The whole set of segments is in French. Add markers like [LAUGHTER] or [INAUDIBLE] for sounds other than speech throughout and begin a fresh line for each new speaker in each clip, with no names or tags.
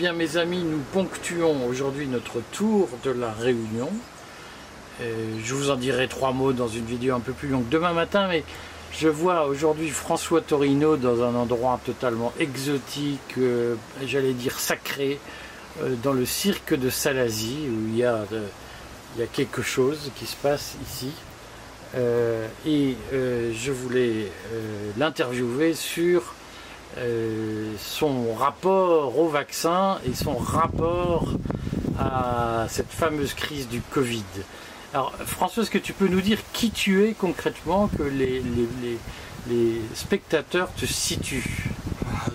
Bien, mes amis, nous ponctuons aujourd'hui notre tour de la réunion. Euh, je vous en dirai trois mots dans une vidéo un peu plus longue demain matin, mais je vois aujourd'hui François Torino dans un endroit totalement exotique, euh, j'allais dire sacré, euh, dans le cirque de Salazie, où il y a quelque chose qui se passe ici. et je voulais l'interviewer sur son rapport au vaccin et son rapport à cette fameuse crise du Covid. Alors, François, est-ce que tu peux nous dire qui tu es concrètement, que les, les, spectateurs te situent?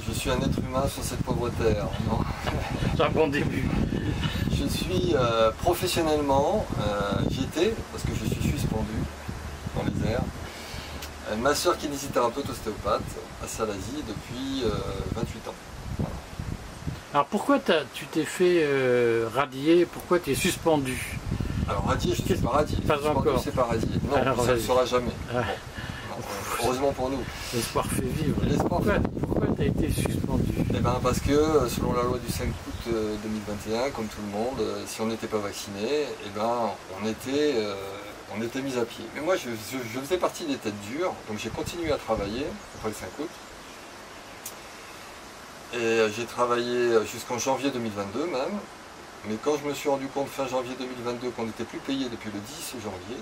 Je suis un être humain sur cette pauvre terre.
C'est [LAUGHS] un bon début.
Je suis euh, professionnellement, euh, j'étais, parce que je suis suspendu dans les airs, euh, ma soeur kinésithérapeute ostéopathe à Salazie depuis 28 ans.
Alors pourquoi tu t'es fait radier? Pourquoi tu es suspendu?
Alors radier, je ne suis pas radié.
Pas encore.
C'est pas radié. Non, ça ne sera jamais. Ah. heureusement pour nous.
L'espoir fait vivre. L'espoir Pourquoi tu as été suspendu?
Eh ben parce que selon la loi du 5 août 2021, euh, comme tout le monde, euh, si on n'était pas vacciné, eh ben on était, euh, on était mis à pied. Mais moi je, faisais partie des têtes dures, donc j'ai continué à travailler après le 5 août. Et j'ai travaillé jusqu'en janvier 2022 même. Mais quand je me suis rendu compte fin janvier 2022 qu'on n'était plus payé depuis le 10 janvier,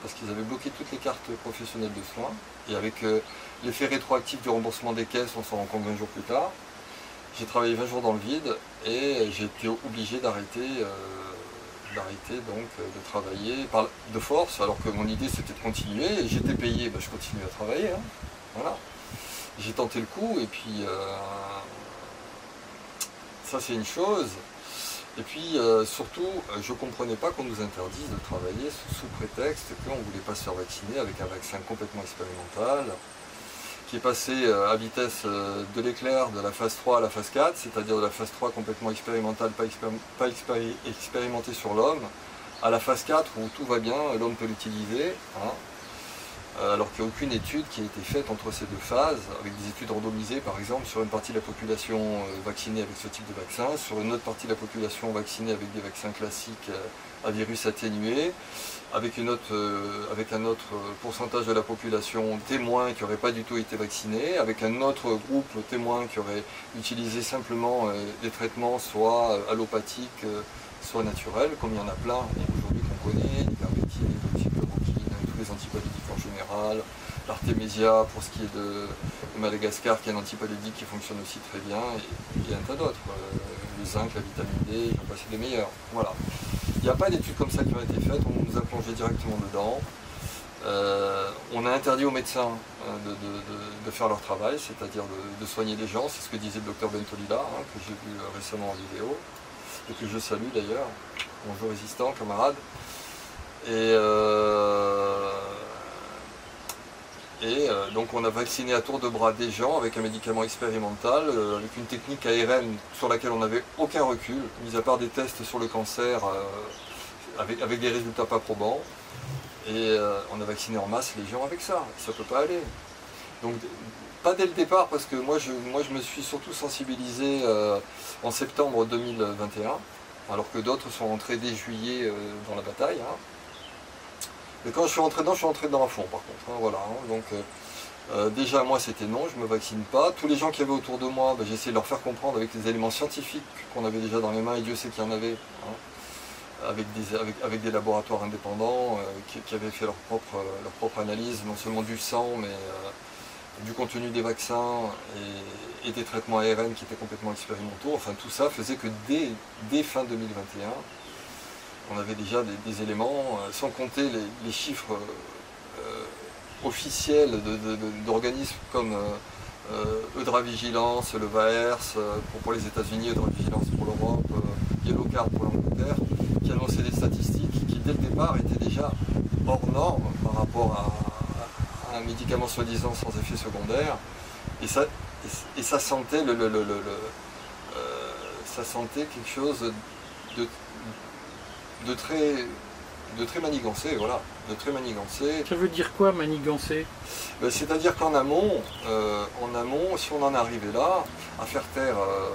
parce qu'ils avaient bloqué toutes les cartes professionnelles de soins, et avec euh, l'effet rétroactif du remboursement des caisses, on s'en rend compte 20 jours plus tard, j'ai travaillé 20 jours dans le vide et j'ai été obligé d'arrêter euh, donc euh, de travailler de force, alors que mon idée c'était de continuer, et j'étais payé, ben, je continuais à travailler. Hein. voilà. J'ai tenté le coup et puis ça c'est une chose. Et puis euh, surtout, euh, je ne comprenais pas qu'on nous interdise de travailler sous, prétexte qu'on ne voulait pas se faire vacciner avec un vaccin complètement expérimental, qui est passé euh, à vitesse de l'éclair de la phase 3 à la phase 4, c'est-à-dire de la phase 3 complètement expérimentale, pas, expérimentée sur l'homme, à la phase 4 où tout va bien, l'homme peut l'utiliser. Hein. Euh, alors qu'il n'y a aucune étude qui a été faite entre ces deux phases, avec des études randomisées par exemple sur une partie de la population euh, vaccinée avec ce type de vaccin, sur une autre partie de la population vaccinée avec des vaccins classiques euh, à virus atténué, avec, un autre pourcentage de la population témoin qui n'aurait pas du tout été vacciné, avec un autre groupe témoin qui aurait utilisé simplement des traitements soit allopathiques, soit naturels, comme il y en a plein aujourd'hui qu'on connaît, les antipalédiques en général, pour ce qui est de, Madagascar qui est un antipalédique qui fonctionne aussi très bien, et, un tas d'autres, euh, le zinc, la vitamine D, j'en passe des meilleurs. Voilà. Il n'y a pas d'études comme ça qui ont été faites, on nous a plongé directement dedans. Euh, on a interdit aux médecins euh, de, faire leur travail, c'est-à-dire de, soigner les gens, c'est ce que disait le docteur Bentolila, hein, que j'ai vu récemment en vidéo, et que je salue d'ailleurs. Bonjour résistant, camarades. Et, euh, et euh, donc on a vacciné à tour de bras des gens avec un médicament expérimental, euh, avec une technique ARN sur laquelle on n'avait aucun recul, mis à part des tests sur le cancer avec, avec, des résultats pas probants. Et on a vacciné en masse les gens avec ça. Ça ne peut pas aller. Donc pas dès le départ parce que moi je, moi, je me suis surtout sensibilisé en septembre 2021, alors que d'autres sont rentrés dès juillet dans la bataille. Hein. Mais quand je suis rentré dedans, je suis rentré dedans à fond par contre. Hein, voilà, hein. donc euh, euh, déjà moi c'était non, je ne me vaccine pas. Tous les gens qui avaient autour de moi, ben, j'ai essayé de leur faire comprendre avec les éléments scientifiques qu'on avait déjà dans les mains, et Dieu sait qu'il y en avait, hein, avec, des, laboratoires indépendants euh, qui, avaient fait leur propre, leur propre analyse, non seulement du sang, mais du contenu des vaccins et, des traitements ARN qui étaient complètement expérimentaux. Enfin tout ça faisait que dès, dès fin 2021, on avait déjà des, éléments, euh, sans compter les, chiffres euh, officiels d'organismes comme euh, Eudravigilance, le VAERS pour, les États-Unis, Eudravigilance pour l'Europe, Yellowcard pour l'Angleterre, qui annonçaient des statistiques qui dès le départ étaient déjà hors normes par rapport à, un médicament soi-disant sans effet secondaire. Et ça, sentait ça sentait quelque chose de de très, de très manigancé, voilà, de très manigancé.
Ça veut dire quoi manigancé?
Ben, C'est-à-dire qu'en amont, euh, en amont, si on en arrivait là, à faire taire euh,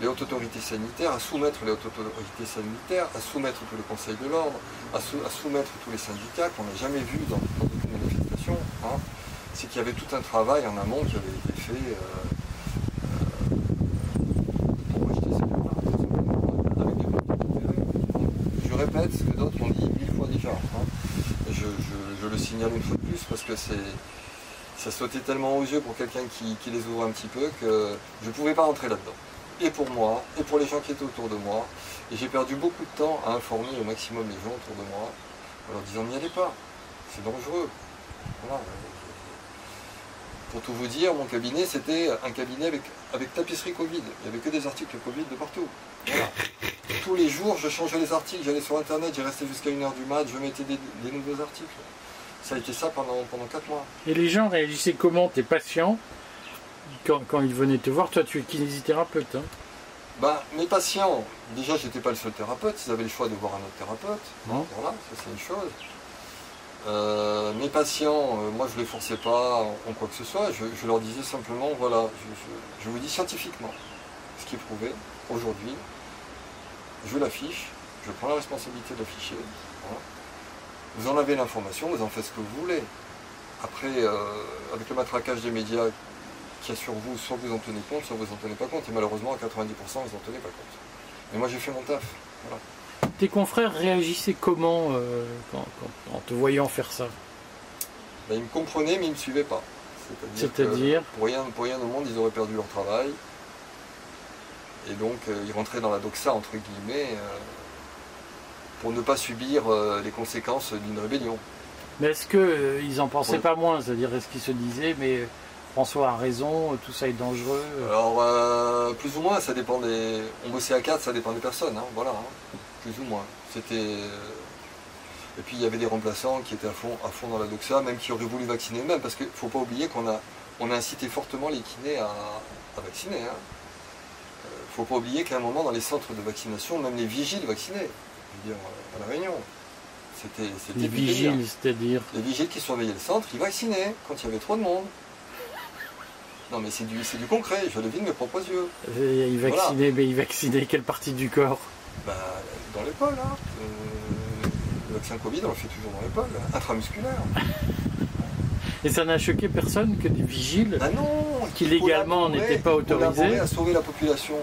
les hautes autorités sanitaires, à soumettre les hautes autorités sanitaires, à soumettre tout le Conseil de l'ordre, à, soumettre tous les syndicats qu'on n'a jamais vu dans, dans aucune manifestation. Hein. C'est qu'il y avait tout un travail en amont qui avait été fait euh, pour acheter ces avec des Je ce que d'autres ont dit mille fois déjà. Hein. Je, le signale une fois de plus parce que c'est ça sautait tellement aux yeux pour quelqu'un qui, les ouvre un petit peu que je ne pouvais pas rentrer là-dedans et pour moi, et pour les gens qui étaient autour de moi. Et j'ai perdu beaucoup de temps à informer au maximum les gens autour de moi, en leur disant n'y allez pas, c'est dangereux. Pour tout vous dire, mon cabinet, c'était un cabinet avec, avec tapisserie Covid. Il n'y avait que des articles Covid de partout. Tous les jours, je changeais les articles, j'allais sur Internet, j'y restais jusqu'à 1h du mat, je mettais des, nouveaux articles. Ça a été ça pendant, pendant 4 mois.
Et les gens réagissaient comment? Tes patients quand, ils venaient te voir, toi tu es kinésithérapeute. Hein?
Bah, mes patients, déjà j'étais pas le seul thérapeute, ils avaient le choix de voir un autre thérapeute. Voilà, ça c'est une chose. Euh, mes patients, euh, moi je ne les forçais pas en, quoi que ce soit, je, leur disais simplement, voilà, je, vous dis scientifiquement ce qui est prouvé aujourd'hui, je l'affiche, je prends la responsabilité de l'afficher. Vous en avez l'information, vous en faites ce que vous voulez. Après, euh, avec le matraquage des médias qu'il y a sur vous, soit vous en tenez compte, soit vous en tenez pas compte. Et malheureusement, à 90%, vous en tenez pas compte. Mais moi, j'ai fait mon taf.
Tes confrères réagissaient comment euh, en te voyant faire ça?
Ben, Ils me comprenaient, mais ils ne me suivaient pas.
C'est-à-dire
pour, rien, pour rien au monde, ils auraient perdu leur travail. Et donc, euh, ils rentraient dans la doxa, entre guillemets, euh, pour ne pas subir les conséquences d'une rébellion.
Mais est-ce qu'ils n'en pensaient pas moins C'est-à-dire, est-ce qu'ils se disaient, mais François a raison, tout ça est dangereux
Alors, euh, plus ou moins, ça dépend des. On bossait à 4, ça dépend des personnes, hein, voilà, hein. plus ou moins. C'était. Euh, et puis il y avait des remplaçants qui étaient à fond, à fond dans la doxa, même qui auraient voulu vacciner eux-mêmes, parce qu'il ne faut pas oublier qu'on a, on a incité fortement les kinés à, vacciner. Il hein. Ne euh, faut pas oublier qu'à un moment, dans les centres de vaccination, même les vigiles vaccinaient. Je veux dire, à La Réunion.
C'était, les vigiles, c'est-à-dire
Les vigiles qui surveillaient le centre, ils vaccinaient quand il y avait trop de monde. Non, mais c'est du, du concret, je le vis de mes propres yeux.
il vaccinait, mais il vaccinait quelle partie du corps?
Bah, Dans l'épaule, hein. Euh, le vaccin Covid, on le fait toujours dans l'épaule, intramusculaire.
Et ça n'a choqué personne que des vigiles
ah non,
qui légalement n'étaient pas autorisés?
à sauver la population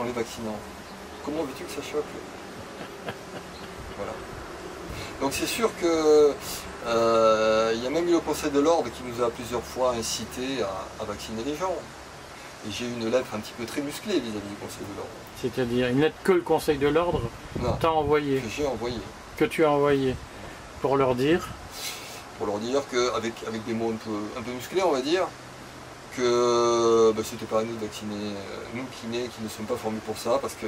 en les vaccinant. Comment veux-tu que ça choque [LAUGHS] Voilà. Donc c'est sûr que euh, il y a même eu le Conseil de l'ordre qui nous a plusieurs fois incité à, vacciner les gens. Et j'ai eu une lettre un petit peu très musclée vis-à-vis du Conseil de l'ordre.
C'est-à-dire une lettre que le Conseil de l'ordre t'a envoyée
Que j'ai envoyé.
Que tu as envoyé. Pour leur dire
Pour leur dire qu'avec avec des mots un peu, musclés, on va dire, que bah, c'était pas à nous de vacciner, nous kinés qui ne sommes pas formés pour ça, parce que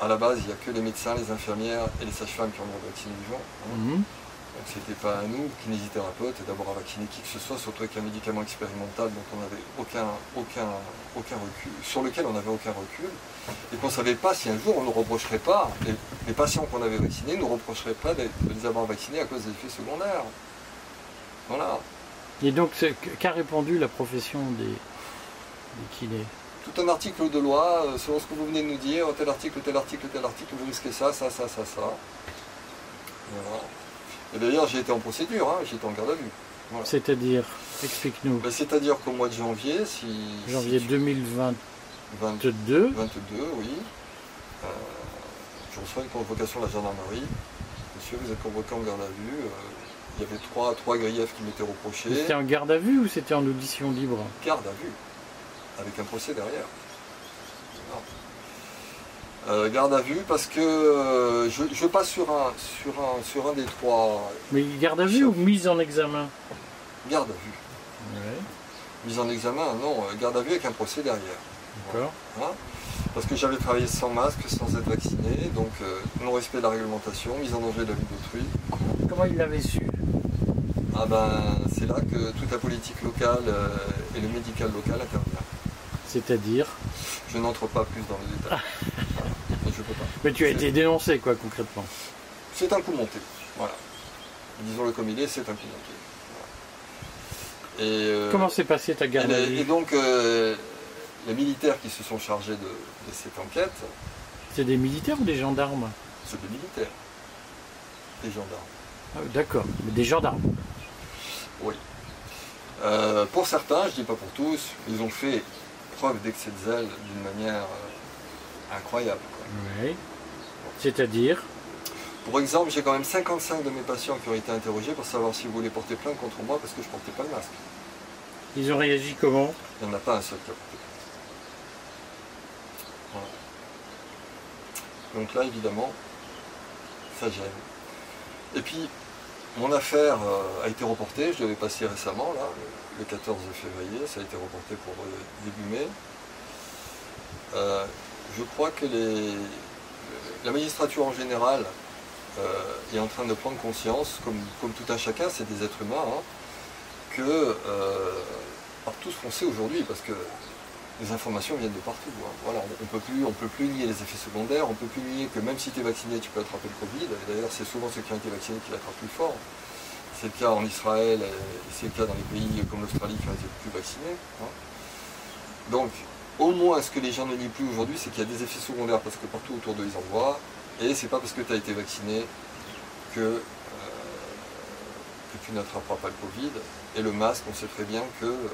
à la base, il n'y a que les médecins, les infirmières et les sages-femmes qui ont le droit de vacciner les gens. Hein. Mhm. Donc c'était pas à nous, kinésithérapeutes, d'avoir à vacciner qui que ce soit, surtout avec un médicament expérimental dont on n'avait aucun, aucun, aucun recul, sur lequel on n'avait aucun recul, et qu'on ne savait pas si un jour on ne reprocherait pas, les, patients qu'on avait vaccinés ne nous reprocheraient pas de, les avoir vaccinés à cause des effets secondaires. Voilà.
Et donc qu'a répondu la profession des, des kinés?
Tout un article de loi, euh, selon ce que vous venez de nous dire, tel article, tel article, tel article, vous risquez ça, ça, ça, ça, ça. Voilà. Et d'ailleurs, j'ai été en procédure, hein, j'ai été en garde à vue.
C'est-à-dire, explique-nous.
Ben, c'est-à-dire qu'au mois de janvier, si.
Janvier 2022.
22, oui. Euh, je reçois une convocation de la gendarmerie. Monsieur, vous êtes convoqué en garde à vue. Euh, il y avait trois, trois griefs qui m'étaient reprochés.
C'était en garde à vue ou c'était en audition libre
Garde à vue, avec un procès derrière. Euh, garde à vue parce que euh, je, passe sur un, sur, un, sur un des trois.
Mais garde à vue ou mise en examen
Garde à vue. Mise en examen, non, euh, garde à vue avec un procès derrière.
D'accord.
Hein parce que j'avais travaillé sans masque, sans être vacciné, donc non-respect de la réglementation, mise en danger de la vie d'autrui.
Comment il l'avait su?
Ah ben, c'est là que toute la politique locale et le médical local intervient.
C'est-à-dire?
Je n'entre pas plus dans les détails.
Mais tu as été dénoncé, quoi, concrètement
C'est un coup monté. Voilà. Disons-le comme il est, c'est un coup monté.
Et, euh, Comment s'est passé ta garde
et, et donc, euh, les militaires qui se sont chargés de, cette enquête.
C'est des militaires ou des gendarmes
C'est des militaires. Des gendarmes.
Ah, d'accord, mais des gendarmes.
Oui. Euh, pour certains, je ne dis pas pour tous, ils ont fait preuve d'excès de zèle d'une manière euh, incroyable.
Oui. C'est-à-dire
Pour exemple, j'ai quand même 55 de mes patients qui ont été interrogés pour savoir s'ils voulaient porter plainte contre moi parce que je ne portais pas le masque.
Ils ont réagi comment?
Il n'y en a pas un seul qui a porté plainte. Donc là, évidemment, ça gêne. Et puis, mon affaire euh, a été reportée, je devais passer récemment, le 14 février, ça a été reporté pour euh, début mai. Euh, je crois que la magistrature en général est en train de prendre conscience, comme, tout un chacun, c'est des êtres humains, hein, que par tout ce qu'on sait aujourd'hui, parce que les informations viennent de partout. Hein. Voilà, on ne peut, plus, peut plus nier les effets secondaires, on ne peut plus nier que même si tu es vacciné, tu peux attraper le Covid. D'ailleurs, c'est souvent ceux qui ont été vaccinés qui l'attrapent plus fort. C'est le cas en Israël et c'est le cas dans les pays comme l'Australie qui ont été plus vaccinés. Hein. Donc, au moins, ce que les gens ne nient plus aujourd'hui, c'est qu'il y a des effets secondaires parce que partout autour d'eux, ils en voient. Et c'est pas parce que tu as été vacciné que, euh, que tu n'attraperas pas le Covid. Et le masque, on sait très bien que. Euh,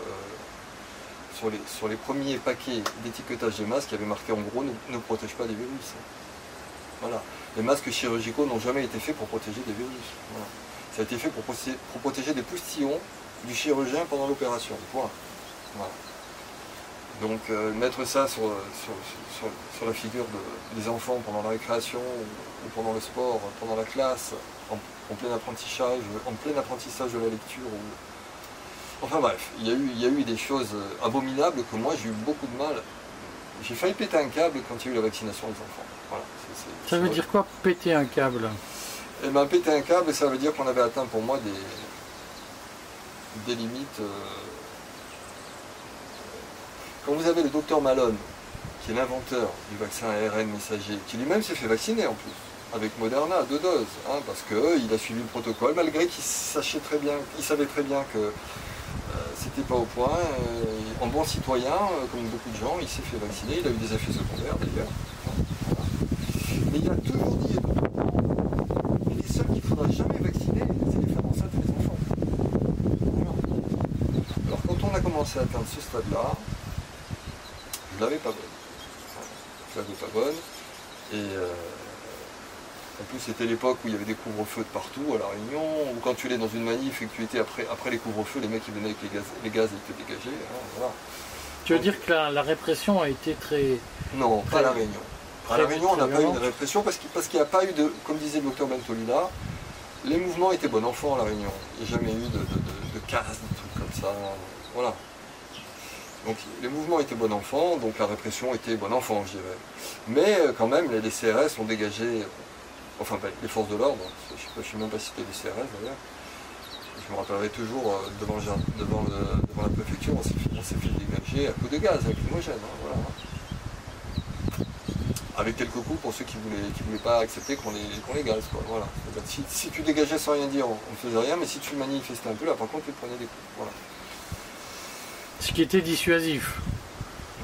sur les, premiers paquets d'étiquetage de masques, il y avait marqué en gros ne, protège pas des virus. Voilà. Les masques chirurgicaux n'ont jamais été faits pour protéger des virus. Ça a été fait pour, protéger des poustillons du chirurgien pendant l'opération. Donc euh, mettre ça sur, la figure des enfants pendant la récréation ou, pendant le sport, pendant la classe, en, plein apprentissage, en plein apprentissage de la lecture Enfin bref, il y, a eu, il y a eu des choses euh, abominables que moi j'ai eu beaucoup de mal. J'ai failli péter un câble quand il y a eu la vaccination des enfants.
ça veut dire quoi péter un câble?
Eh bien péter un câble, ça veut dire qu'on avait atteint pour moi des, des limites. Euh, quand vous avez le docteur Malone, qui est l'inventeur du vaccin ARN messager, qui lui-même s'est fait vacciner en plus, avec Moderna à deux doses, hein, parce qu'il a suivi le protocole, malgré qu'il sachait très bien, il savait très bien que c'était pas au point. Euh, en bon citoyen, euh, comme beaucoup de gens, il s'est fait vacciner, il a eu des effets secondaires d'ailleurs. Mais il a toujours dit, et les seuls qu'il ne faudra jamais vacciner, c'est les femmes enceintes et les enfants. Alors quand on a commencé à atteindre ce stade-là, je l'avais pas bonne. Je l'avais pas bonne. Et euh, en plus, c'était l'époque où il y avait des couvre-feux de partout à La Réunion, ou quand tu allais dans une manif et que tu étais après, après les couvre-feux, les mecs qui venaient avec les gaz, les gaz ils te dégageaient. Hein,
tu veux dire que la, répression a été très.
Non, pas à La Réunion. À La Réunion, on n'a pas eu de répression parce qu'il n'y a pas eu de. Comme disait le docteur Bentolila, les mouvements étaient bon enfant à La Réunion. Il n'y a jamais eu de, de, de casse, de trucs comme ça. Voilà. Donc les mouvements étaient bon enfant, donc la répression était bon enfant, je dirais. Mais euh, quand même, les CRS ont dégagé enfin les forces de l'ordre, je ne sais, même pas cité les CRS d'ailleurs. Je me rappellerai toujours euh, devant, devant, la préfecture, on s'est fait, dégager à coup de gaz avec l'homogène. Hein, voilà. Avec quelques coups pour ceux qui ne voulaient, qui voulaient pas accepter qu'on les, les gaze. Voilà. Si, tu dégageais sans rien dire, on ne faisait rien, mais si tu manifestais un peu, là par contre tu prenais des coups. Voilà.
Ce qui était dissuasif.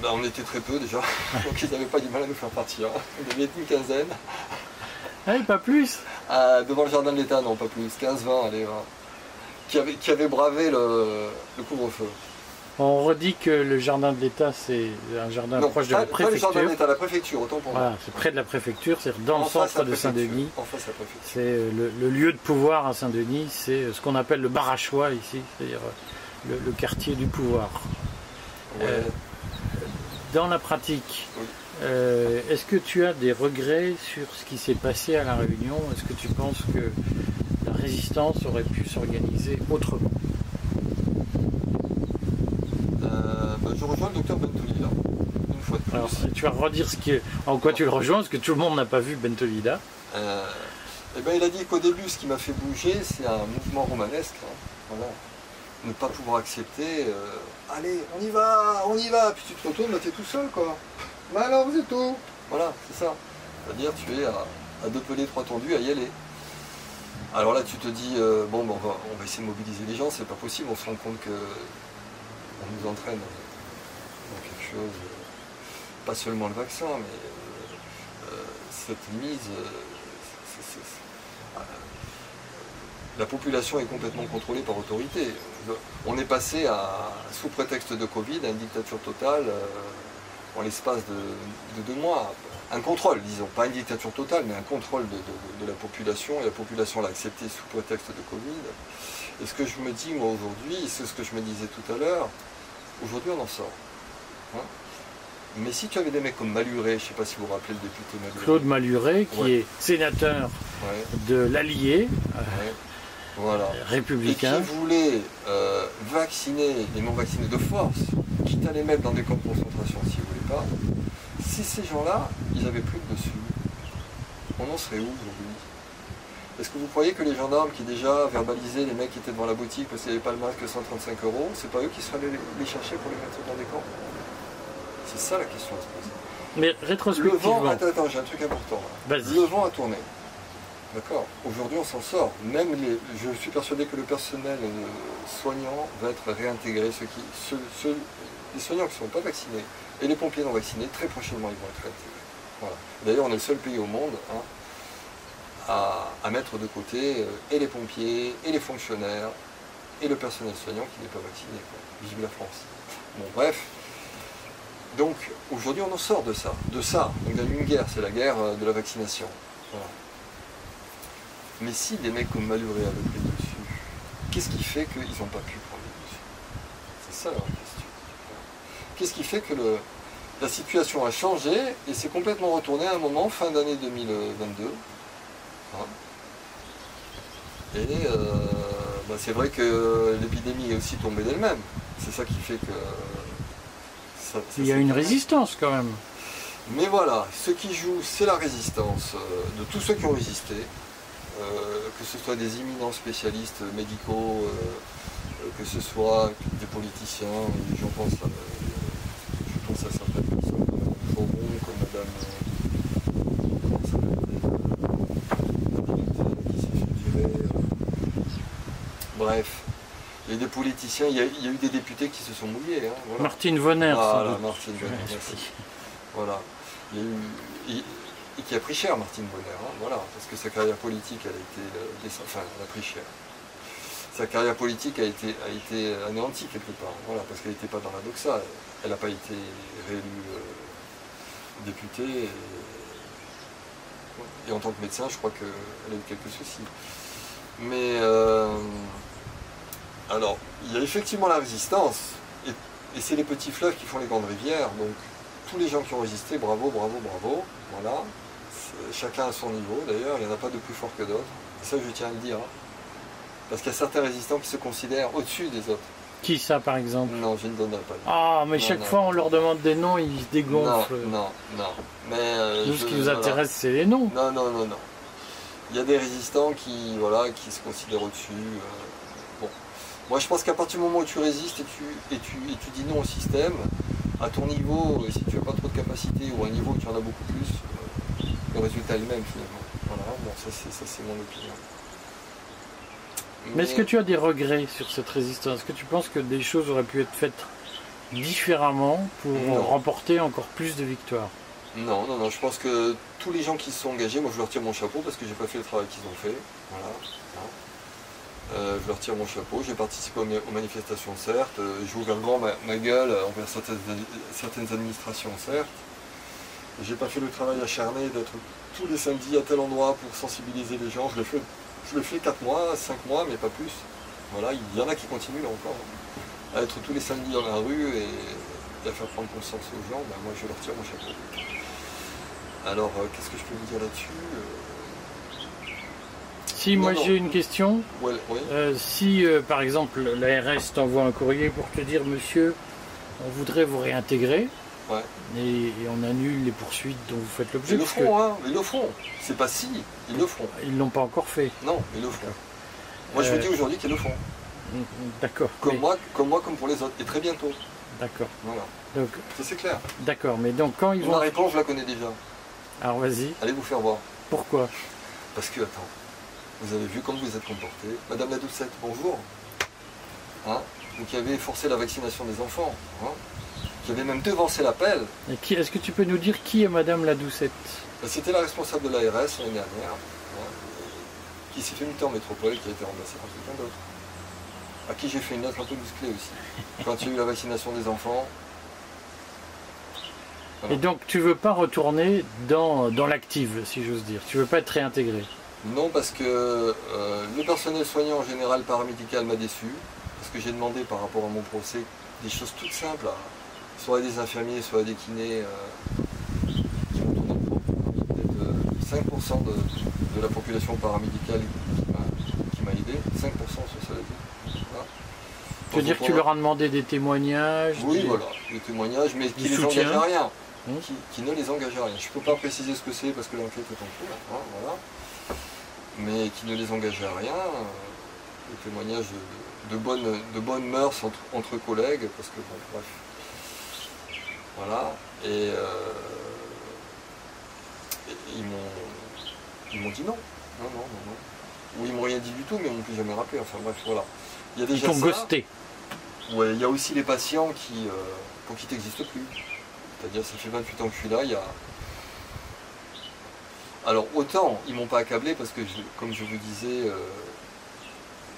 Ben, on était très peu déjà, [LAUGHS] donc ils n'avaient pas du mal à nous faire partir. On avait une quinzaine.
Pas plus
ah, Devant le jardin de l'État, non, pas plus. 15-20, allez, Qui avait, qui avait bravé le, couvre-feu.
On redit que le jardin de l'État, c'est un jardin proche de la préfecture. Pas le
jardin de l'État, la préfecture, autant pour
moi. c'est près de la préfecture, c'est dans le centre de Saint-Denis. C'est euh, le, lieu de pouvoir à Saint-Denis, c'est euh, ce qu'on appelle le barachois ici, c'est-à-dire euh, le, quartier du pouvoir. dans la pratique, euh, est-ce que tu as des regrets sur ce qui s'est passé à La Réunion? Est-ce que tu penses que la résistance aurait pu s'organiser autrement?
Euh, bah, Je rejoins le docteur Bentolida, une fois de plus. Alors,
tu vas redire ce qui en quoi tu le rejoins, parce que tout le monde n'a pas vu Bentolida.
Euh, eh ben, il a dit qu'au début, ce qui m'a fait bouger, c'est un mouvement romanesque. Hein. Ne pas pouvoir accepter, allez, on y va, on y va, puis tu te retournes, bah, tu es tout seul, quoi. Mais alors, c'est tout. Voilà, c'est ça. C'est-à-dire, tu es à, deux pelés, trois tendus, à y aller. Alors là, tu te dis, euh, bon, on, va, essayer de mobiliser les gens, c'est pas possible, on se rend compte que on nous entraîne dans quelque chose pas seulement le vaccin, mais cette mise, la population est complètement contrôlée par autorité. On est passé sous prétexte de Covid à une dictature totale en l'espace de, deux mois. Un contrôle, disons, pas une dictature totale, mais un contrôle de, la population, et la population l'a accepté sous prétexte de Covid. Et ce que je me dis, moi, aujourd'hui, c'est ce que je me disais tout à l'heure, aujourd'hui, on en sort. Hein. mais si tu avais des mecs comme Maluré, je ne sais pas si vous vous rappelez le député
Maluré. Claude Maluré, qui est sénateur de l'Allier, voilà. républicain.
Et qui voulait euh, vacciner les non-vaccinés de force, quitte à les mettre dans des camps de concentration s'ils ne voulaient pas, si ces gens-là, ils n'avaient plus de dessus, on en serait où aujourd'hui? Est-ce que vous croyez que les gendarmes qui déjà verbalisaient les mecs qui étaient devant la boutique parce qu'il n'y avait pas le masque 135 euros, c'est pas eux qui seraient allés les chercher pour les mettre dans des camps? C'est ça la question à se poser.
Mais rétrospectivement...
Le vent, attends, attends, j'ai un truc important. Le vent a tourné. D'accord Aujourd'hui, on s'en sort. Même les, je suis persuadé que le personnel euh, soignant va être réintégré. Ceux qui, les soignants qui ne sont pas vaccinés et les pompiers non vaccinés, très prochainement, ils vont être réintégrés. D'ailleurs, on est le seul pays au monde hein, à, mettre de côté euh, et les pompiers, et les fonctionnaires, et le personnel soignant qui n'est pas vacciné. Vive la France. Bon, bref. Donc, aujourd'hui, on en sort de ça. De ça. Donc, il y a une guerre, c'est la guerre euh, de la vaccination. Voilà. Mais si des mecs comme Maluré avaient pris dessus, qu'est-ce qui fait qu'ils n'ont pas pu prendre le dessus? C'est ça la question. Qu'est-ce qui fait que la situation a changé et s'est complètement retournée à un moment, fin d'année 2022 hein Et euh, bah, c'est vrai que l'épidémie est aussi tombée d'elle-même. C'est ça qui fait que...
Il y a une résistance quand même.
Mais voilà, ce qui joue, c'est la résistance euh, de tous ceux qui ont résisté, euh, que ce soit des éminents spécialistes médicaux, euh, euh, que ce soit des politiciens, je pense à, je pense à certaines personnes comme Mme Fauron, comme Madame, bref. Et des politiciens, il y, a, eu des députés qui se sont mouillés. Hein,
Martine Vonner.
Voilà, Martine Vonner, [LAUGHS] merci. Voilà. Il y a eu, et qui a pris cher Martine Bonner, hein, voilà, parce que sa carrière politique, elle a été, euh, enfin, elle a pris cher. Sa carrière politique a été, a été anéantie quelque part, voilà, parce qu'elle n'était pas dans la doxa, elle n'a pas été réélue euh, députée, et, en tant que médecin, je crois qu'elle a eu quelques soucis. Mais, euh, alors, il y a effectivement la résistance, et, et c'est les petits fleuves qui font les grandes rivières, donc tous les gens qui ont résisté, bravo, bravo, bravo, voilà chacun à son niveau d'ailleurs, il n'y en a pas de plus fort que d'autres. Ça je tiens à le dire. Hein. Parce qu'il y a certains résistants qui se considèrent au-dessus des autres.
Qui ça par exemple
Non, je ne donnerai pas.
Ah, mais chaque fois on leur demande des noms, ils se dégonflent.
Non, non, non. Mais, euh,
Nous, ce qui nous intéresse, c'est les noms.
Non, non, non, non. Il y a des résistants qui, voilà, qui se considèrent au-dessus. Euh, bon. Moi je pense qu'à partir du moment où tu résistes et tu, et tu, et tu dis non au système, à ton niveau, si tu n'as pas trop de capacité ou à un niveau où tu en as beaucoup plus, le résultat est le même finalement. Voilà, bon, ça c'est mon opinion.
Mais, est-ce que tu as des regrets sur cette résistance? Est-ce que tu penses que des choses auraient pu être faites différemment pour remporter encore plus de victoires?
Non, non, non, je pense que tous les gens qui se sont engagés, moi je leur tire mon chapeau parce que j'ai pas fait le travail qu'ils ont fait. Voilà. Euh, je leur tire mon chapeau, j'ai participé aux, manifestations certes, euh, j'ai ouvert grand ma, gueule envers certaines administrations certes, j'ai pas fait le travail acharné d'être tous les samedis à tel endroit pour sensibiliser les gens. Je le fais, je le fais 4 mois, 5 mois, mais pas plus. Voilà, il y en a qui continuent là encore. À être tous les samedis dans la rue et, à faire prendre conscience aux gens, ben moi je leur tire mon chapeau. Alors, euh, qu'est-ce que je peux vous dire là-dessus euh?
Si, moi j'ai une question.
Euh,
si, par exemple, l'ARS t'envoie un courrier pour te dire, monsieur, on voudrait vous réintégrer, et, on annule les poursuites dont vous faites l'objet.
Ils le feront, hein, ils le feront. C'est pas si, ils le feront.
Ils l'ont pas encore fait.
Non, ils le feront. Moi je vous dis euh, aujourd'hui qu'ils le feront.
Mm, mm, d'accord.
Comme, moi, comme moi, comme pour les autres. Et très bientôt.
D'accord.
Voilà. Donc, ça c'est clair.
D'accord, mais donc quand ils vont.
La réponse, je la connais déjà.
Alors vas-y.
Allez vous faire voir.
Pourquoi?
Parce que, attends, vous avez vu comment vous êtes comporté. Madame la Doucette, bonjour. Hein? Vous qui avez forcé la vaccination des enfants. Hein? Qui avait même devancé l'appel.
Est-ce que tu peux nous dire qui est Madame la Doucette?
Ben, C'était la responsable de l'ARS l'année dernière, hein, qui s'est fait muter en métropole et qui a été remplacée par quelqu'un d'autre. À qui j'ai fait une lettre un peu musclée aussi. [LAUGHS] Quand il y a eu la vaccination des enfants,
et donc tu veux pas retourner dans, dans l'active, si j'ose dire. Tu veux pas être réintégré
Non, parce que euh, le personnel soignant en général paramédical m'a déçu. Parce que j'ai demandé par rapport à mon procès des choses toutes simples. Soit des infirmiers, soit des kinés euh, qui tourner Peut-être 5% euh, de, la population paramédicale qui m'a aidé. 5% sur cela dit.
Tu veux dire que tu leur as demandé des témoignages
Oui, voilà, des témoignages, mais qui les engagent à rien. Mmh. qui, ne les engage à rien. Je ne peux pas préciser ce que c'est parce que l'enquête est en cours, hein, voilà. mais qui ne les engage à rien. Euh, le témoignage de, bonnes, de bonnes mœurs entre, collègues, parce que bon, bref. Voilà. Et, euh, ils m'ont dit non. Non, non, non, non. Ou ils m'ont rien dit du tout, mais ils m'ont plus jamais rappelé. Enfin bref, voilà.
Il y a déjà ils ghosté.
Ouais, il y a aussi les patients qui, euh, pour qui n'existent plus. C'est-à-dire, ça fait 28 ans que je suis là, il y a... Alors, autant, ils m'ont pas accablé parce que, comme je vous disais, euh,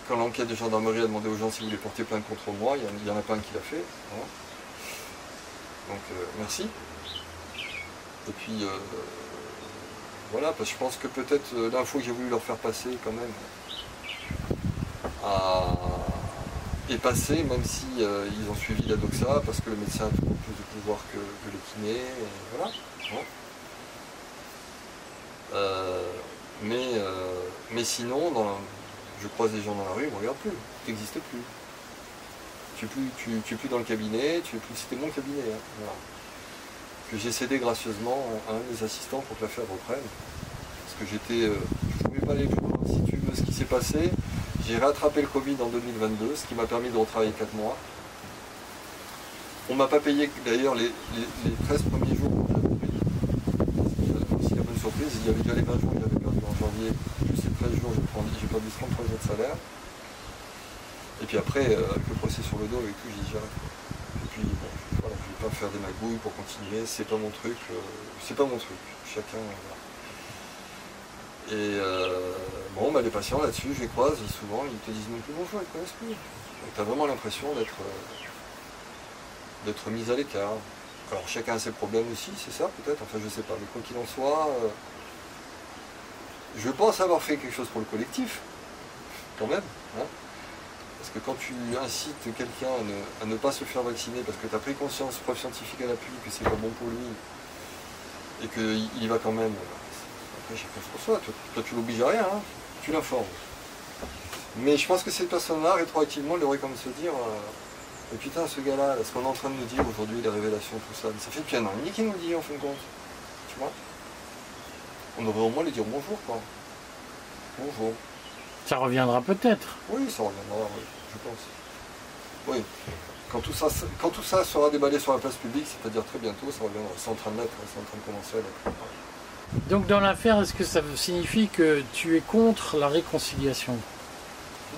quand l'enquête de gendarmerie a demandé aux gens s'ils voulaient porter plainte contre moi, il n'y en, a pas un qui l'a fait. Hein. Donc, euh, merci. Et puis, euh, voilà, parce que je pense que peut-être l'info que j'ai voulu leur faire passer, quand même, est passé, même si euh, ils ont suivi la doxa, parce que le médecin a beaucoup plus de pouvoir que, le kiné, voilà. Euh, mais, euh, mais sinon, je croise des gens dans la rue, ils ne regardent plus, tu n'existes plus. Tu n'es plus, tu, plus dans le cabinet, tu es plus. C'était mon cabinet. Hein, que j'ai cédé gracieusement à un des assistants pour que l'affaire reprenne. Parce que j'étais. je ne pouvais pas aller plus. Si tu veux ce qui s'est passé, j'ai rattrapé le Covid en 2022, ce qui m'a permis de retravailler 4 mois. On m'a pas payé d'ailleurs les, 13 premiers jours que j'avais payé. C'est bonne surprise, il y avait déjà les 20 jours que j'avais perdu en janvier, plus ces 13 jours, j'ai perdu 33 jours de salaire. Et puis après, euh, avec le procès sur le dos et tout, j'ai dit j'arrête. Et puis bon, voilà, je vais pas faire des magouilles pour continuer, c'est pas mon truc, c'est pas mon truc. Chacun. Et euh, bon, bah, les patients là-dessus, je les croise, souvent ils te disent même plus bonjour, ils ne connaissent plus. Donc tu as vraiment l'impression d'être euh, d'être mis à l'écart. Alors chacun a ses problèmes aussi, c'est ça peut-être, enfin je sais pas, mais quoi qu'il en soit, je pense avoir fait quelque chose pour le collectif, quand même. Hein. Parce que quand tu incites quelqu'un à, ne, pas se faire vacciner parce que tu as pris conscience, preuve scientifique à l'appui, que c'est pas bon pour lui, et qu'il y va quand même, toi, tu l'obliges à rien, hein. tu l'informes. Mais je pense que cette personne-là, rétroactivement, elle devrait comme se dire euh, putain, ce gars-là, ce qu'on est en train de nous dire aujourd'hui, les révélations, tout ça, ça fait depuis un an et qui nous dit en fin de compte. Tu vois? On devrait au moins lui dire bonjour, quoi. Bonjour.
Ça reviendra peut-être.
Oui, ça reviendra, oui, je pense. Oui. Quand tout, ça, quand tout ça sera déballé sur la place publique, c'est-à-dire très bientôt, ça reviendra. C'est en train de l'être, c'est en train de commencer à.
Donc dans l'affaire, est-ce que ça signifie que tu es contre la réconciliation?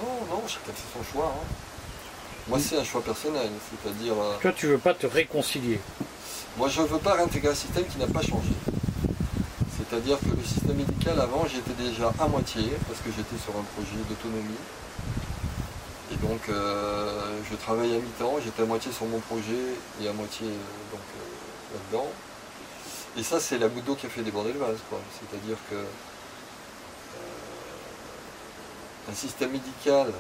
Non, non, chacun fait son choix. Hein. Moi c'est un choix personnel, c'est-à-dire...
Euh, Toi tu veux pas te réconcilier?
Moi je ne veux pas réintégrer un système qui n'a pas changé. C'est-à-dire que le système médical avant j'étais déjà à moitié parce que j'étais sur un projet d'autonomie. Donc euh, je travaillais à mi-temps, j'étais à moitié sur mon projet et à moitié euh, donc là-dedans. Et ça, c'est la goutte d'eau qui a fait déborder le vase. C'est-à-dire que euh, un système médical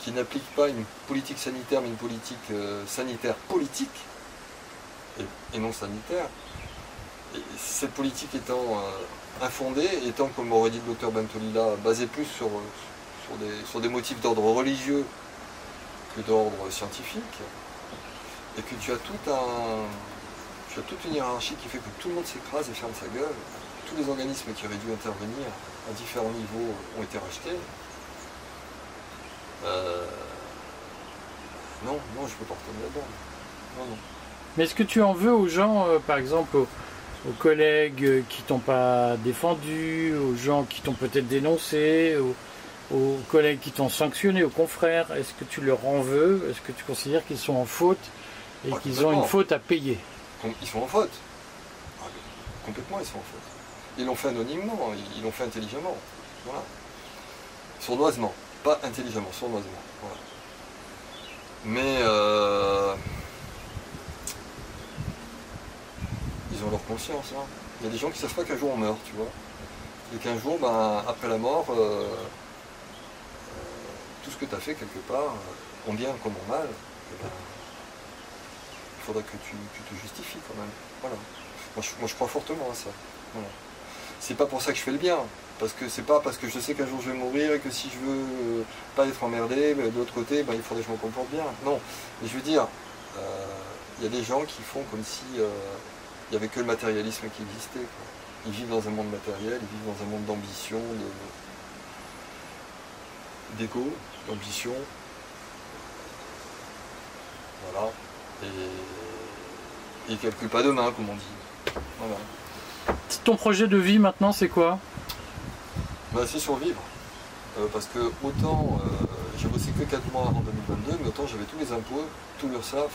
qui n'applique pas une politique sanitaire, mais une politique euh, sanitaire politique, et, non sanitaire, et cette politique étant euh, infondée, étant, comme aurait dit le docteur Bentolila, basée plus sur, des, sur des motifs d'ordre religieux que d'ordre scientifique, et que tu as tout un tu as toute une hiérarchie qui fait que tout le monde s'écrase et ferme sa gueule. Tous les organismes qui auraient dû intervenir à différents niveaux ont été rachetés. Euh, non, non, je peux pas retourner là-dedans. Non, non.
Mais est-ce que tu en veux aux gens, euh, par exemple, aux, collègues qui t'ont pas défendu, aux gens qui t'ont peut-être dénoncé, aux, collègues qui t'ont sanctionné, aux confrères Est-ce que tu leur en veux? Est-ce que tu considères qu'ils sont en faute Et
Ah,
qu'ils ont une faute à payer?
Ils sont en faute. Ah, Complètement, ils sont en faute. Ils l'ont fait anonymement, ils- l'ont fait intelligemment. Voilà. Sournoisement. Pas intelligemment, sournoisement. Voilà. Mais euh, ils ont leur conscience. hein. Il y a des gens qui ne savent pas qu'un jour on meurt, tu vois. Et qu'un jour, ben, après la mort, euh, tout ce que tu as fait quelque part, euh, en bien comme en mal, eh ben, il faudra que tu, te justifies quand même. Voilà. Moi je, moi, je crois fortement à ça. C'est pas pour ça que je fais le bien. Parce que c'est pas parce que je sais qu'un jour je vais mourir et que si je veux euh, pas être emmerdé, mais de l'autre côté, ben, il faudrait que je me comporte bien. Non. Mais je veux dire, euh, il y a des gens qui font comme si euh, il n'y avait que le matérialisme qui existait. Ils vivent dans un monde matériel, ils vivent dans un monde d'ambition, de- d'ego, d'ambition. Voilà. Et, et calcule pas demain, comme on dit. Voilà.
Ton projet de vie maintenant, c'est quoi?
Bah, c'est survivre. Euh, parce que autant euh, j'ai bossé que 4 mois en 2022, mais autant j'avais tous les impôts, tout l'URSSAF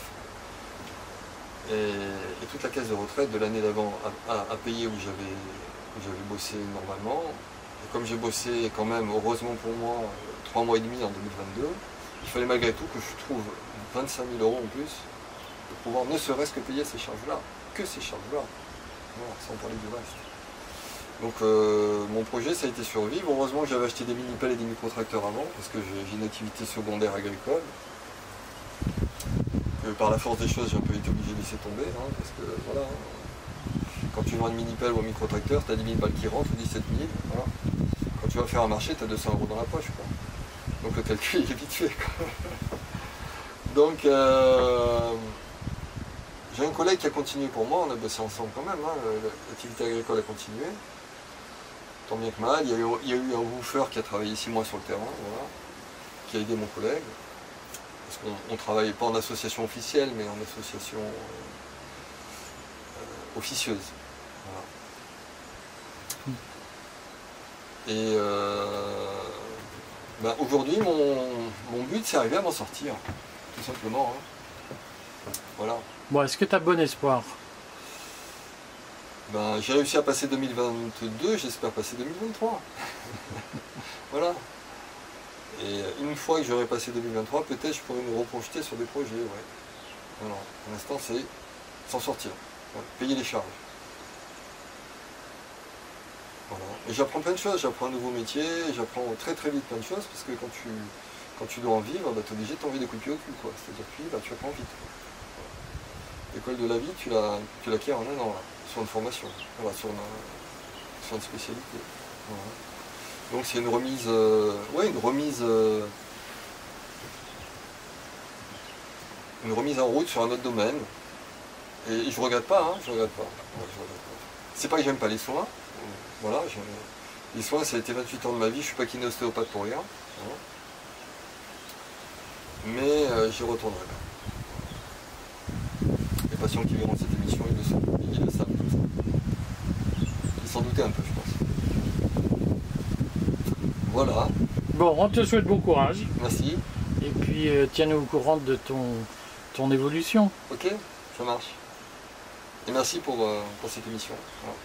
et, et toute la caisse de retraite de l'année d'avant à, à- à payer où j'avais où j'avais bossé normalement. Comme j'ai bossé quand même, heureusement pour moi, 3 mois et demi en 2022, il fallait malgré tout que je trouve 25 000 euros en plus pour pouvoir ne serait-ce que payer ces charges-là, que ces charges-là, sans parler du reste. Donc euh, mon projet ça a été survivre. Heureusement que j'avais acheté des mini-pelles et des micro-tracteurs avant parce que j'ai une activité secondaire agricole. Par la force des choses j'ai un peu été obligé de laisser tomber hein, parce que voilà. hein. Quand tu vends une mini-pelle ou un micro-tracteur, tu as 10 000 balles qui rentrent, 17 000. Voilà. Tu vas faire un marché, tu as 200 euros dans la poche. Quoi. Donc le calcul est vite fait. quoi. [LAUGHS] Donc euh, j'ai un collègue qui a continué pour moi, on a bossé ensemble quand même, hein, l'activité agricole a continué. Tant bien que mal, il y a eu, un woofer qui a travaillé six mois sur le terrain, voilà, qui a aidé mon collègue. Parce qu'on ne travaille pas en association officielle, mais en association euh, euh, officieuse. Voilà. Et euh, ben, aujourd'hui, mon, mon but, c'est arriver à m'en sortir, tout simplement. hein. Voilà.
Bon, est-ce que tu as bon espoir?
Ben, j'ai réussi à passer 2022, j'espère passer 2023. [LAUGHS] voilà. Et une fois que j'aurai passé 2023, peut-être je pourrai me reprojeter sur des projets, ouais. Voilà. Pour l'instant, c'est s'en sortir. Ouais. Payer les charges. Et j'apprends plein de choses, j'apprends un nouveau métier, j'apprends très très vite plein de choses, parce que quand tu, quand tu dois en vivre, bah, tu es obligé de t'enlever des de pied au cul, quoi. C'est-à-dire que bah, tu apprends vite. L'école de la vie, tu la- tu l'acquiers en un an, sur une formation, voilà, sur, une, sur une spécialité. Donc c'est une remise, euh, ouais, une remise, euh, une remise en route sur un autre domaine. Et je regrette pas, hein, je regrette pas. Pas. C'est pas que j'aime pas les soins, voilà, les soins, ça a été 28 ans de ma vie, je suis pas kiné-ostéopathe pour rien. voilà. Mais euh, j'y retournerai. Les patients qui verront cette émission, ils le savent, ils le savent tout ça. Ils s'en doutaient un peu, je pense. Voilà,
Bon, on te souhaite bon courage.
merci.
Et puis, euh, tiens-nous au courant de ton, ton évolution.
Ok, ça marche. Et merci pour, euh, pour cette émission. Voilà.